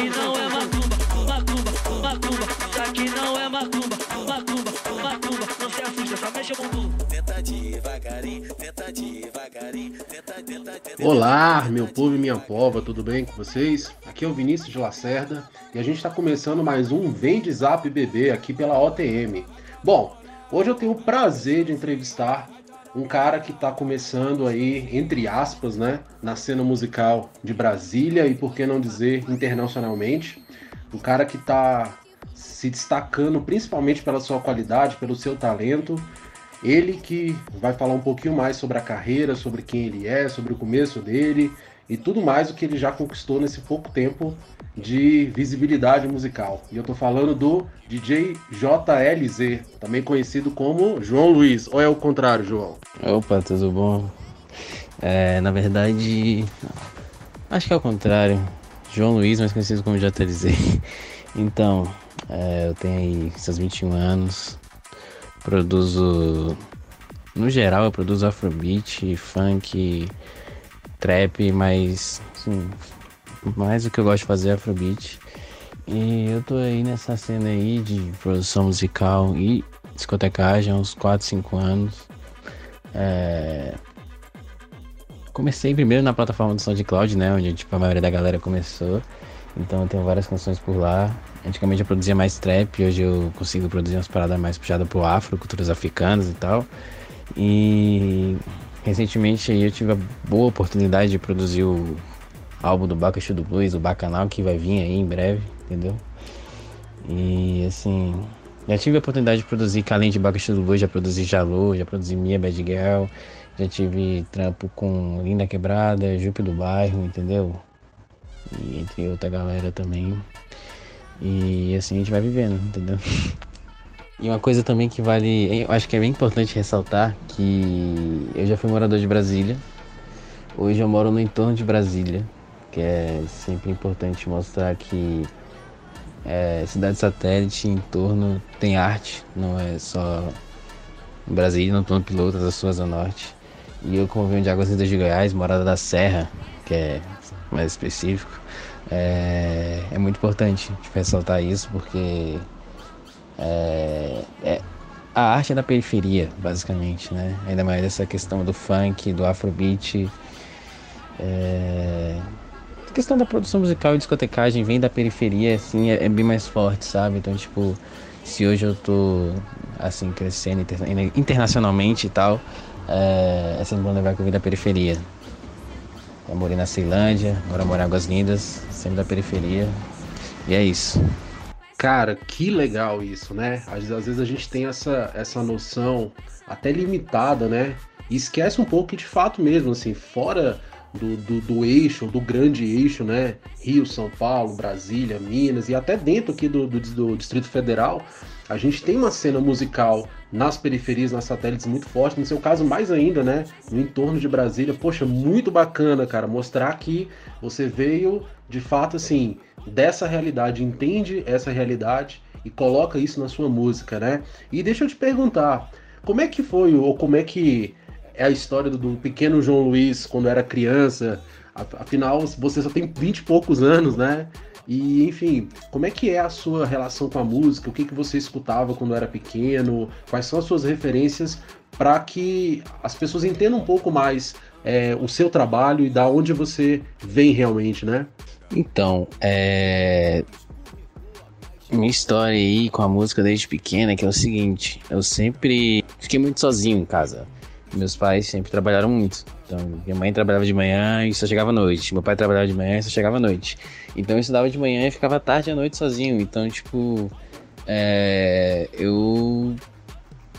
não é macumba, macumba, macumba. Não é macumba, macumba, macumba. Não se assusta. Olá, meu povo e minha pova, tudo bem com vocês? Aqui é o Vinícius de Lacerda e a gente está começando mais um Vem de Zap Bebê aqui pela OTM. Bom, hoje eu tenho o prazer de entrevistar um cara que está começando aí, entre aspas, né, na cena musical de Brasília e por que não dizer internacionalmente. Um cara que está se destacando principalmente pela sua qualidade, pelo seu talento. Ele que vai falar um pouquinho mais sobre a carreira, sobre quem ele é, sobre o começo dele e tudo mais o que ele já conquistou nesse pouco tempo de visibilidade musical. E eu tô falando do DJ JLZ, também conhecido como João Luiz. Ou é o contrário, João? Opa, tudo bom? É, na verdade, acho que é o contrário. João Luiz, mais conhecido como JLZ. Então, é, eu tenho aí seus 21 anos. Produzo. No geral, eu produzo afrobeat, funk, trap, mas assim, mais o que eu gosto de fazer é afrobeat. E eu tô aí nessa cena aí de produção musical e discotecagem há uns 4, 5 anos. É... Comecei primeiro na plataforma do SoundCloud, né? Onde tipo, a maioria da galera começou. Então eu tenho várias canções por lá. Antigamente eu produzia mais trap, hoje eu consigo produzir umas paradas mais puxadas pro afro, culturas africanas e tal. E recentemente eu tive a boa oportunidade de produzir o álbum do Bacaxu do Blues, o Bacanal, que vai vir aí em breve, entendeu? E assim, já tive a oportunidade de produzir, que além de Bacaxu do Blues, já produzi Jalô, já produzi Mia Bad Girl, já tive trampo com Linda Quebrada, Jupe do Bairro, entendeu? E entre outra galera também. E assim a gente vai vivendo, entendeu? E uma coisa também que vale, eu acho que é bem importante ressaltar que eu já fui morador de Brasília. Hoje eu moro no entorno de Brasília, que é sempre importante mostrar que é, cidade satélite em torno tem arte, não é só Brasília, não estou no piloto da sua Asa Norte. E eu, como venho de Águas Lindas de Goiás, morada da Serra, que é mais específico, é, é muito importante ressaltar isso porque é, é, a arte é da periferia, basicamente, né? Ainda mais essa questão do funk, do afrobeat. É, questão da produção musical e discotecagem vem da periferia, assim, é, é, bem mais forte, sabe? Então, tipo, se hoje eu tô, assim, crescendo internacionalmente e tal, é, levar que eu vim da periferia. Eu morei na Ceilândia, agora moro em Águas Lindas, sempre da periferia. E é isso. Cara, que legal isso, né? Às, às, vezes a gente tem essa, essa noção até limitada, né? E esquece um pouco que de fato mesmo, assim, fora do, do, do, eixo, do grande eixo, né? Rio, São Paulo, Brasília, Minas e até dentro aqui do, do, do Distrito Federal, a gente tem uma cena musical nas periferias, nas satélites muito forte, no seu caso mais ainda, né, no entorno de Brasília. Poxa, muito bacana, cara, mostrar que você veio de fato assim dessa realidade, entende essa realidade e coloca isso na sua música, né? E deixa eu te perguntar, como é que foi ou como é que é a história do, do pequeno João Luiz quando era criança? Afinal, você só tem 20 e poucos anos, né? E, enfim, como é que é a sua relação com a música? O que, que você escutava quando era pequeno? Quais são as suas referências para que as pessoas entendam um pouco mais é, o seu trabalho e da onde você vem realmente, né? Então, é... Minha história aí com a música desde pequena que é o seguinte, eu sempre fiquei muito sozinho em casa. Meus pais sempre trabalharam muito. Então, minha mãe trabalhava de manhã e só chegava à noite. Meu pai trabalhava de manhã e só chegava à noite. Então eu estudava de manhã e ficava tarde à noite sozinho. Então, tipo, é, eu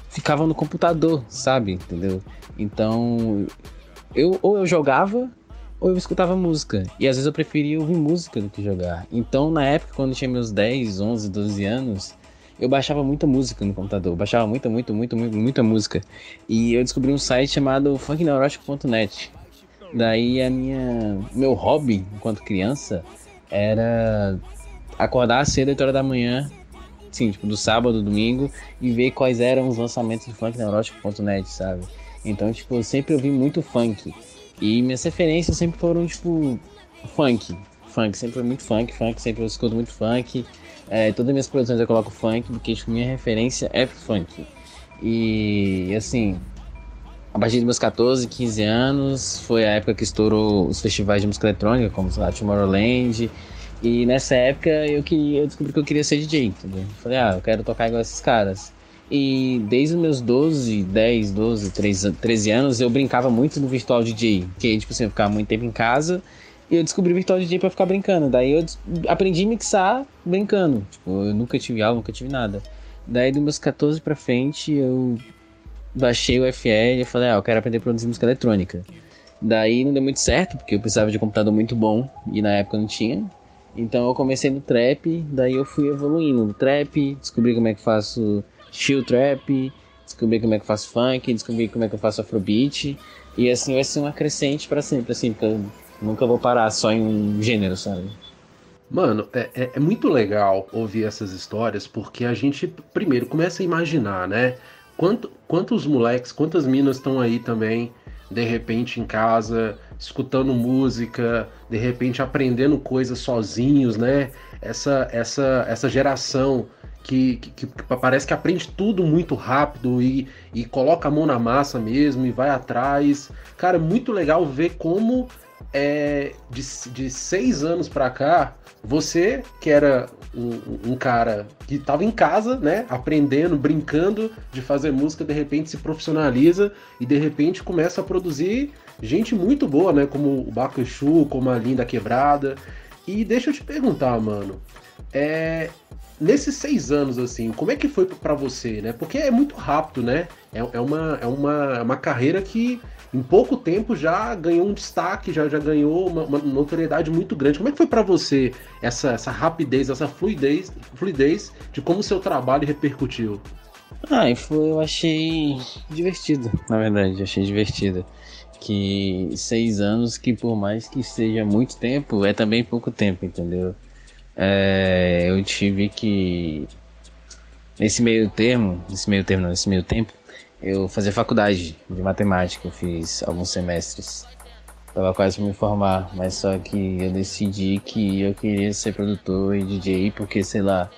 ficava no computador, sabe? Entendeu? Então, eu ou eu jogava ou eu escutava música. E às vezes eu preferia ouvir música do que jogar. Então, na época, quando eu tinha meus 10, 11, 12 anos, eu baixava muita música no computador. Baixava muita, muita, muita, muita, música. E eu descobri um site chamado funkneurotic.net. Daí a minha meu hobby enquanto criança era acordar cedo 8 horas da manhã, sim, tipo do sábado, domingo e ver quais eram os lançamentos do funkneurotic.net, sabe? Então, tipo, eu sempre ouvi muito funk. E minhas referências sempre foram, tipo, funk. Funk, sempre foi muito funk, funk, sempre eu escuto muito funk. É, todas as minhas produções eu coloco funk, porque tipo, minha referência é funk. E assim, a partir dos meus 14, 15 anos, foi a época que estourou os festivais de música eletrônica, como sei lá, Tomorrowland. E nessa época eu, queria, eu descobri que eu queria ser DJ, entendeu? Falei, ah, eu quero tocar igual esses caras. E desde os meus 12, 10, 12, 13, 13 anos, eu brincava muito no virtual DJ. Porque, tipo assim, eu ficava muito tempo em casa eu descobri o virtual DJ pra ficar brincando. Daí eu aprendi a mixar brincando. Tipo, eu nunca tive aula, nunca tive nada. Daí dos meus 14 pra frente, eu baixei o FL e falei, ah, eu quero aprender a produzir música eletrônica. Daí não deu muito certo, porque eu precisava de um computador muito bom e na época não tinha. Então eu comecei no trap, daí eu fui evoluindo no trap, descobri como é que faço chill trap, descobri como é que faço funk, descobri como é que eu faço afrobeat. E assim vai ser uma crescente para sempre, assim, porque eu nunca vou parar só em um gênero, sabe? Mano, é, é, é, muito legal ouvir essas histórias porque a gente, primeiro, começa a imaginar, né? Quanto, quantos moleques, quantas minas estão aí também, de repente em casa, escutando música, de repente aprendendo coisas sozinhos, né? Essa, essa, essa geração que, que, que, parece que aprende tudo muito rápido e, e coloca a mão na massa mesmo e vai atrás. Cara, é muito legal ver como é, de, de seis anos para cá, você que era um, um, cara que estava em casa, né, aprendendo, brincando de fazer música, de repente se profissionaliza e de repente começa a produzir gente muito boa, né, como o Exu, como a Linda Quebrada. E deixa eu te perguntar, mano, é, nesses seis anos, assim, como é que foi para você, né? Porque é muito rápido, né? É, é, uma, é uma, é uma carreira que em pouco tempo já ganhou um destaque, já, já ganhou uma, uma notoriedade muito grande. Como é que foi para você essa, essa rapidez, essa fluidez, fluidez de como o seu trabalho repercutiu? Ah, foi, eu achei divertido, na verdade, achei divertido. Que seis anos, que por mais que seja muito tempo, é também pouco tempo, entendeu? É, eu tive que nesse meio termo, nesse meio termo, não, nesse meio tempo, eu fazia faculdade de matemática, eu fiz alguns semestres. Tava quase para me formar, mas só que eu decidi que eu queria ser produtor e DJ porque, sei lá,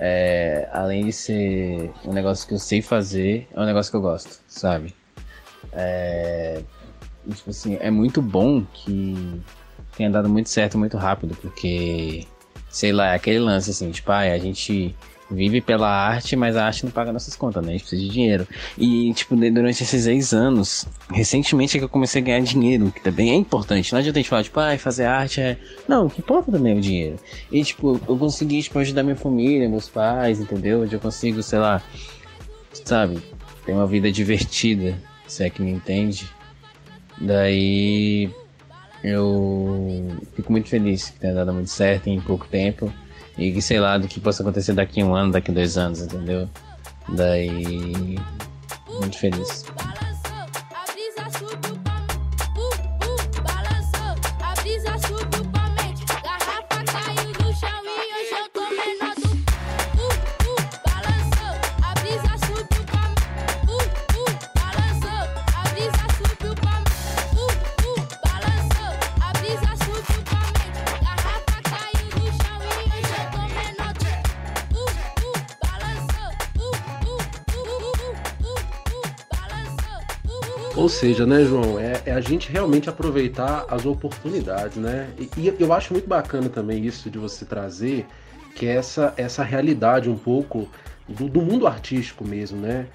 é, além de ser um negócio que eu sei fazer, é um negócio que eu gosto, sabe? É, tipo assim, é muito bom que tenha dado muito certo muito rápido, porque sei lá, é aquele lance assim, tipo, ah, a gente vive pela arte, mas a arte não paga nossas contas, né? A gente precisa de dinheiro. E, tipo, durante esses seis anos, recentemente é que eu comecei a ganhar dinheiro, que também é importante. Não adianta a gente falar, tipo, ah, fazer arte é. Não, o que importa também é o dinheiro. E, tipo, eu consegui, tipo, ajudar minha família, meus pais, entendeu? Onde eu consigo, sei lá, sabe, ter uma vida divertida, se é que me entende. Daí eu fico muito feliz que tenha dado muito certo em pouco tempo. E que sei lá do que possa acontecer daqui a um ano, daqui a dois anos, entendeu? Daí. Muito feliz. Ou seja, né, João, é, é, a gente realmente aproveitar as oportunidades, né? E, e, eu acho muito bacana também isso de você trazer, que é essa, essa realidade um pouco do, do mundo artístico mesmo, né?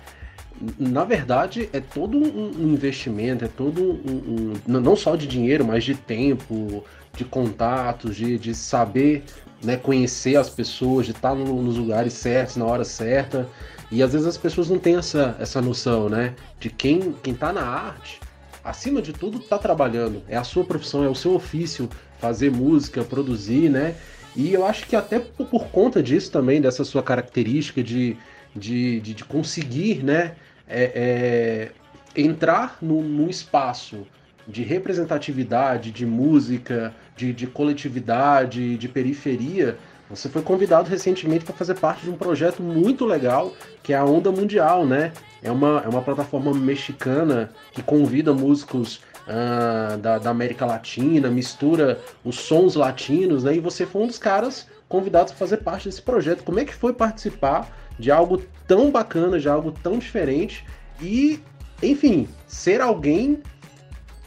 Na verdade, é todo um, investimento, é todo um, um, não só de dinheiro, mas de tempo, de contatos, de, de saber né, conhecer as pessoas, de estar no, nos lugares certos, na hora certa. E às vezes as pessoas não têm essa, essa noção, né? De quem, quem tá na arte, acima de tudo, tá trabalhando. É a sua profissão, é o seu ofício fazer música, produzir, né? E eu acho que até por, conta disso também, dessa sua característica de, de, de, de conseguir, né? É, é, entrar no, num espaço de representatividade, de música, de, de coletividade, de periferia, você foi convidado recentemente para fazer parte de um projeto muito legal, que é a Onda Mundial, né? É uma, é uma plataforma mexicana que convida músicos uh, da, da, América Latina, mistura os sons latinos, né? E você foi um dos caras convidados a fazer parte desse projeto. Como é que foi participar de algo tão bacana, de algo tão diferente e, enfim, ser alguém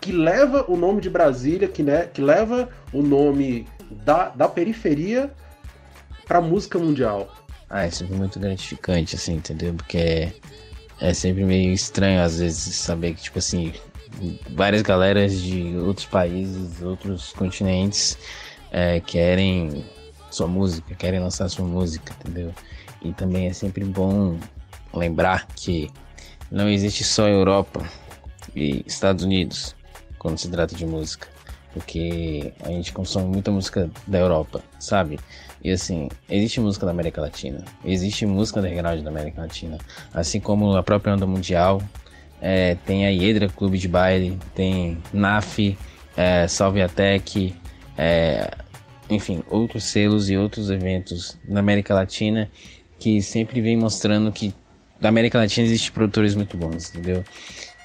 que leva o nome de Brasília, que, né, que leva o nome da, da periferia para música mundial? Ah, é sempre muito gratificante, assim, entendeu? Porque é, é sempre meio estranho, às vezes, saber que, tipo assim, várias galeras de outros países, outros continentes é, querem sua música, querem lançar sua música, entendeu? E também é sempre bom lembrar que não existe só Europa e Estados Unidos quando se trata de música, porque a gente consome muita música da Europa, sabe? E assim, existe música da América Latina, existe música underground da América Latina, assim como a própria onda mundial, é, tem a Hiedra Clube de Baile, tem NAF, é, Salve a Tech, é, enfim, outros selos e outros eventos na América Latina que sempre vem mostrando que da América Latina existe produtores muito bons, entendeu?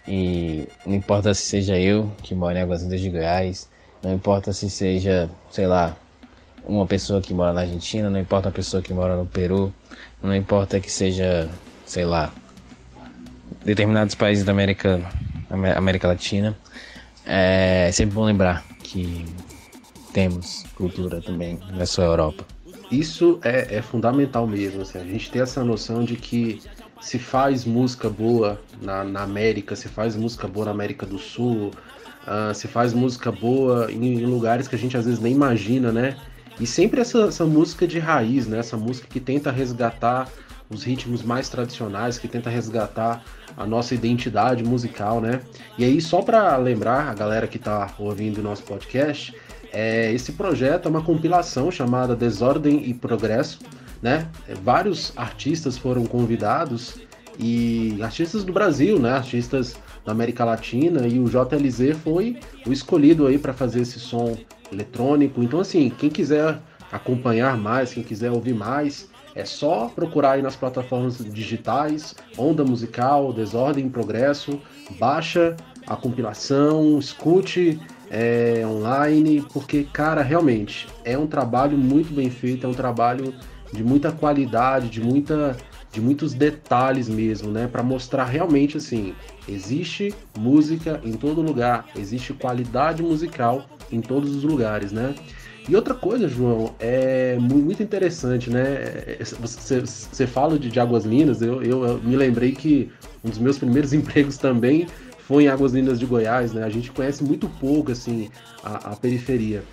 E não importa se seja eu, que moro em Águas Lindas de Goiás, não importa se seja, sei lá, uma pessoa que mora na Argentina, não importa uma pessoa que mora no Peru, não importa que seja, sei lá, determinados países da América, América Latina. É sempre bom lembrar que temos cultura também, não é só a Europa. Isso é, é fundamental mesmo, assim, a gente ter essa noção de que se faz música boa na, na América, se faz música boa na América do Sul, uh, se faz música boa em, em, lugares que a gente às vezes nem imagina, né? E sempre essa, essa música de raiz, né? Essa música que tenta resgatar os ritmos mais tradicionais, que tenta resgatar a nossa identidade musical, né? E aí, só para lembrar a galera que está ouvindo o nosso podcast, é, esse projeto é uma compilação chamada Desordem e Progresso, né? É, vários artistas foram convidados e artistas do Brasil, né? Artistas da América Latina e o JLZ foi o escolhido aí para fazer esse som eletrônico. Então, assim, quem quiser acompanhar mais, quem quiser ouvir mais, é só procurar aí nas plataformas digitais, Onda Musical, Desordem e Progresso, baixa a compilação, escute é, online, porque, cara, realmente é um trabalho muito bem feito, é um trabalho de muita qualidade, de muita de muitos detalhes mesmo, né, para mostrar realmente assim, existe música em todo lugar, existe qualidade musical em todos os lugares, né? E outra coisa, João, é muito interessante, né? Você, você fala de, de Águas Lindas, eu, eu, eu me lembrei que um dos meus primeiros empregos também foi em Águas Lindas de Goiás, né? A gente conhece muito pouco, assim, a, a periferia.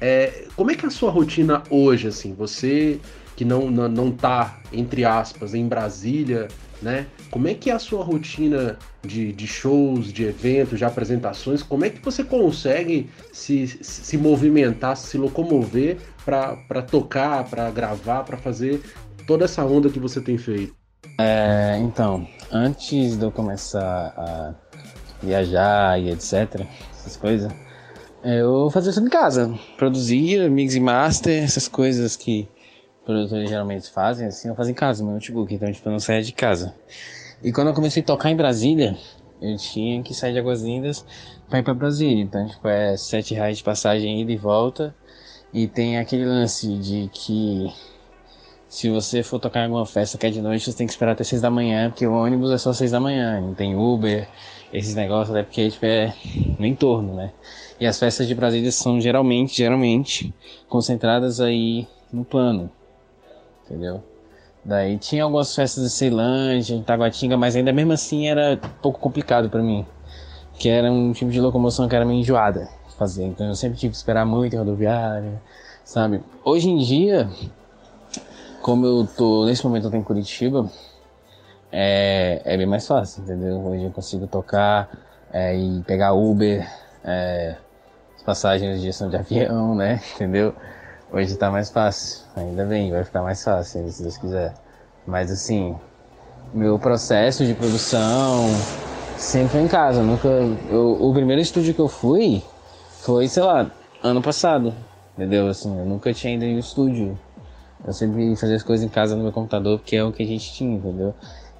É, como é que é a sua rotina hoje, assim? Você que não, não, não tá, entre aspas, em Brasília, né? Como é que é a sua rotina de, de shows, de eventos, de apresentações? Como é que você consegue se, se movimentar, se locomover para tocar, para gravar, para fazer toda essa onda que você tem feito? É, então, antes de eu começar a viajar e etc, essas coisas, eu fazia tudo em casa. Produzia, mix e master, essas coisas que produtores geralmente fazem, assim, eu fazia em casa, no meu notebook, então tipo, eu não saía de casa. E quando eu comecei a tocar em Brasília, eu tinha que sair de Águas Lindas pra ir pra Brasília. Então, tipo, é sete reais de passagem ida e volta. E tem aquele lance de que se você for tocar em alguma festa que é de noite, você tem que esperar até seis da manhã, porque o ônibus é só seis da manhã, não tem Uber, esses negócios, até porque tipo, é no entorno, né? E as festas de Brasília são geralmente, geralmente, concentradas aí no plano, entendeu? Daí tinha algumas festas de Ceilândia, em Taguatinga, mas ainda mesmo assim era um pouco complicado para mim. Que era um tipo de locomoção que era meio enjoada fazer. Então eu sempre tive que esperar muito em rodoviária, sabe? Hoje em dia, como eu tô, nesse momento eu tô em Curitiba, é, é bem mais fácil, entendeu? Hoje eu consigo tocar é, e pegar Uber, é, as passagens de são de avião, né? Entendeu? Hoje tá mais fácil. Ainda bem, vai ficar mais fácil, se Deus quiser. Mas assim, meu processo de produção sempre foi em casa. Nunca. Eu, o primeiro estúdio que eu fui foi, sei lá, ano passado. Entendeu? Assim, eu nunca tinha ido em um estúdio Eu sempre fazia as coisas em casa no meu computador, porque é o que a gente tinha, entendeu?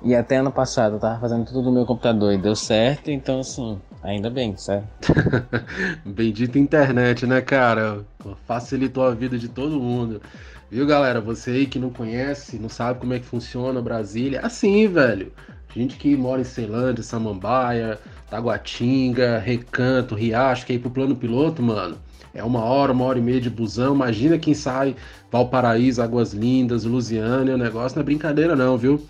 E até ano passado eu tava fazendo tudo no meu computador e deu certo, então assim, ainda bem, certo? Bendita internet, né, cara? Facilitou a vida de todo mundo. Viu, galera? Você aí que não conhece, não sabe como é que funciona Brasília, assim, velho. Gente que mora em Ceilândia, Samambaia, Taguatinga, Recanto, Riacho, que é ir pro plano piloto, mano. É uma hora, uma hora e meia de busão. Imagina quem sai Valparaíso, Águas Lindas, Lusiânia. O negócio não é brincadeira, não, viu?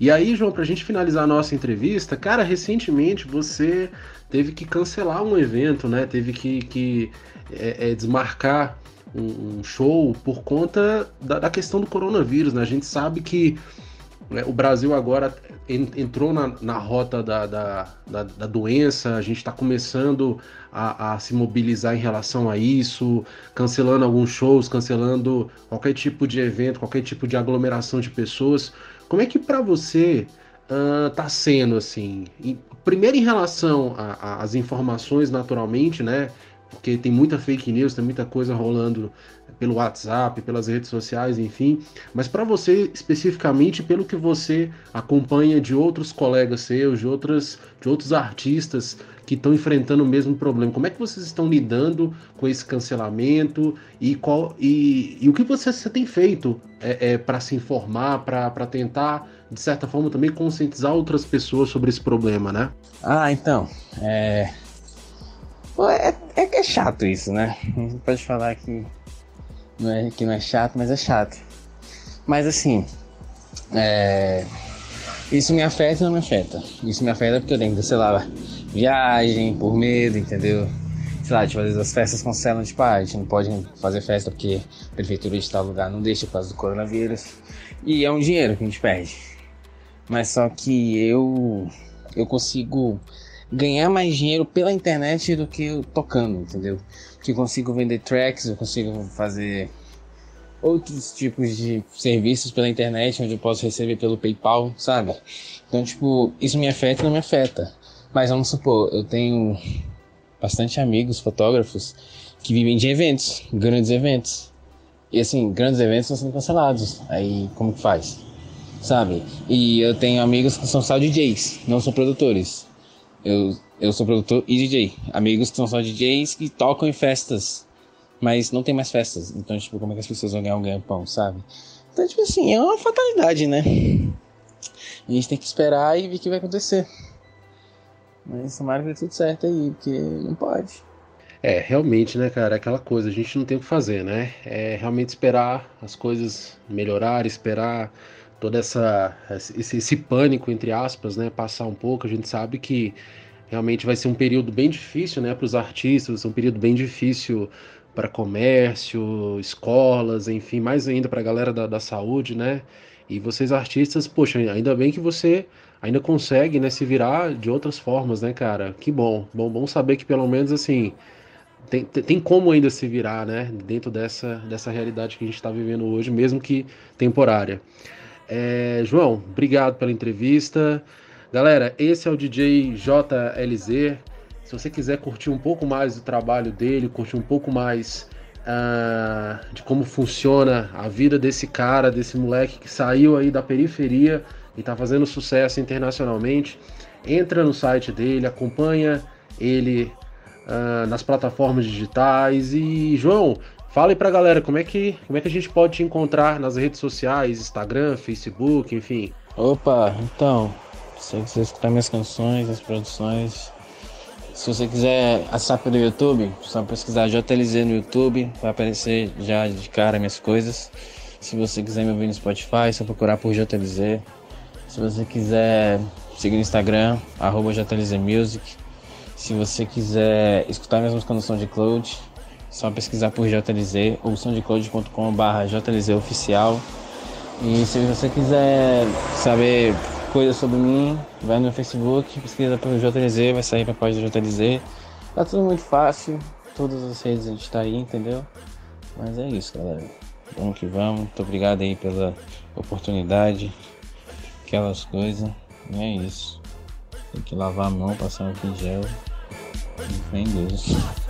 E aí, João, pra gente finalizar a nossa entrevista, cara, recentemente você teve que cancelar um evento, né? Teve que, que é, é, desmarcar um, um, show por conta da, da, questão do coronavírus, né? A gente sabe que o Brasil agora entrou na, na rota da, da, da, da doença, a gente está começando a, a, se mobilizar em relação a isso, cancelando alguns shows, cancelando qualquer tipo de evento, qualquer tipo de aglomeração de pessoas. Como é que para você uh, tá sendo assim? primeiro em relação às informações, naturalmente, né? Porque tem muita fake news, tem muita coisa rolando pelo WhatsApp, pelas redes sociais, enfim. Mas para você especificamente, pelo que você acompanha de outros colegas seus, de outras, de outros artistas que estão enfrentando o mesmo problema. Como é que vocês estão lidando com esse cancelamento e, qual, e, e o que você, você tem feito é, é para se informar, para tentar, de certa forma, também conscientizar outras pessoas sobre esse problema, né? Ah, então. É, é, é, é chato isso, né? Pode falar que não é, que não é chato, mas é chato. Mas assim, é, isso me afeta ou não me afeta? Isso me afeta porque eu tenho sei lá, viagem por medo, entendeu? Sei lá, tipo, às vezes as festas cancelam, tipo, ah, a gente não pode fazer festa porque a prefeitura de tal lugar não deixa por causa do coronavírus. E é um dinheiro que a gente perde. Mas só que eu eu consigo ganhar mais dinheiro pela internet do que tocando, entendeu? Que consigo vender tracks, eu consigo fazer outros tipos de serviços pela internet, onde eu posso receber pelo PayPal, sabe? Então, tipo, isso me afeta ou não me afeta. Mas vamos supor, eu tenho bastante amigos fotógrafos que vivem de eventos, grandes eventos. E assim, grandes eventos estão sendo cancelados. Aí como que faz? Sabe? E eu tenho amigos que são só DJs, não são produtores. Eu, eu sou produtor e DJ. Amigos que são só DJs que tocam em festas. Mas não tem mais festas. Então, tipo, como é que as pessoas vão ganhar um ganha-pão, sabe? Então, tipo assim, é uma fatalidade, né? A gente tem que esperar e ver o que vai acontecer. Mas tomara que dê tudo certo aí, porque não pode. É, realmente, né, cara, é aquela coisa, a gente não tem o que fazer, né? É realmente esperar as coisas melhorar, esperar toda essa esse, esse pânico entre aspas, né, passar um pouco. A gente sabe que realmente vai ser um período bem difícil, né, para os artistas, um período bem difícil para comércio, escolas, enfim, mais ainda para a galera da, da saúde, né? E vocês artistas, poxa, ainda bem que você ainda consegue, né, se virar de outras formas, né, cara? Que bom, bom, bom saber que pelo menos assim tem, tem como ainda se virar, né, dentro dessa, dessa realidade que a gente está vivendo hoje, mesmo que temporária. É, João, obrigado pela entrevista. Galera, esse é o DJ JLZ. Se você quiser curtir um pouco mais do trabalho dele, curtir um pouco mais uh, de como funciona a vida desse cara, desse moleque que saiu aí da periferia e está fazendo sucesso internacionalmente, entra no site dele, acompanha ele uh, nas plataformas digitais. E, João, Fala aí pra galera como é que, como é que a gente pode te encontrar nas redes sociais, Instagram, Facebook, enfim. Opa, então, se você quiser escutar minhas canções, as produções, se você quiser acessar pelo YouTube, só pesquisar JLZ no YouTube, vai aparecer já de cara minhas coisas. Se você quiser me ouvir no Spotify, é só procurar por JLZ. Se você quiser seguir no Instagram, arroba JLZmusic. Se você quiser escutar minhas músicas no SoundCloud, só pesquisar por JLZ ou soundcloud.com.br JLZoficial. E se você quiser saber coisas sobre mim, vai no Facebook, pesquisa pelo JLZ, vai sair pra página do JLZ. Tá tudo muito fácil, todas as redes a gente tá aí, entendeu? Mas é isso, galera. Vamos que vamos. Muito obrigado aí pela oportunidade, aquelas coisas. E é isso. Tem que lavar a mão, passar um gel. E fé em Deus.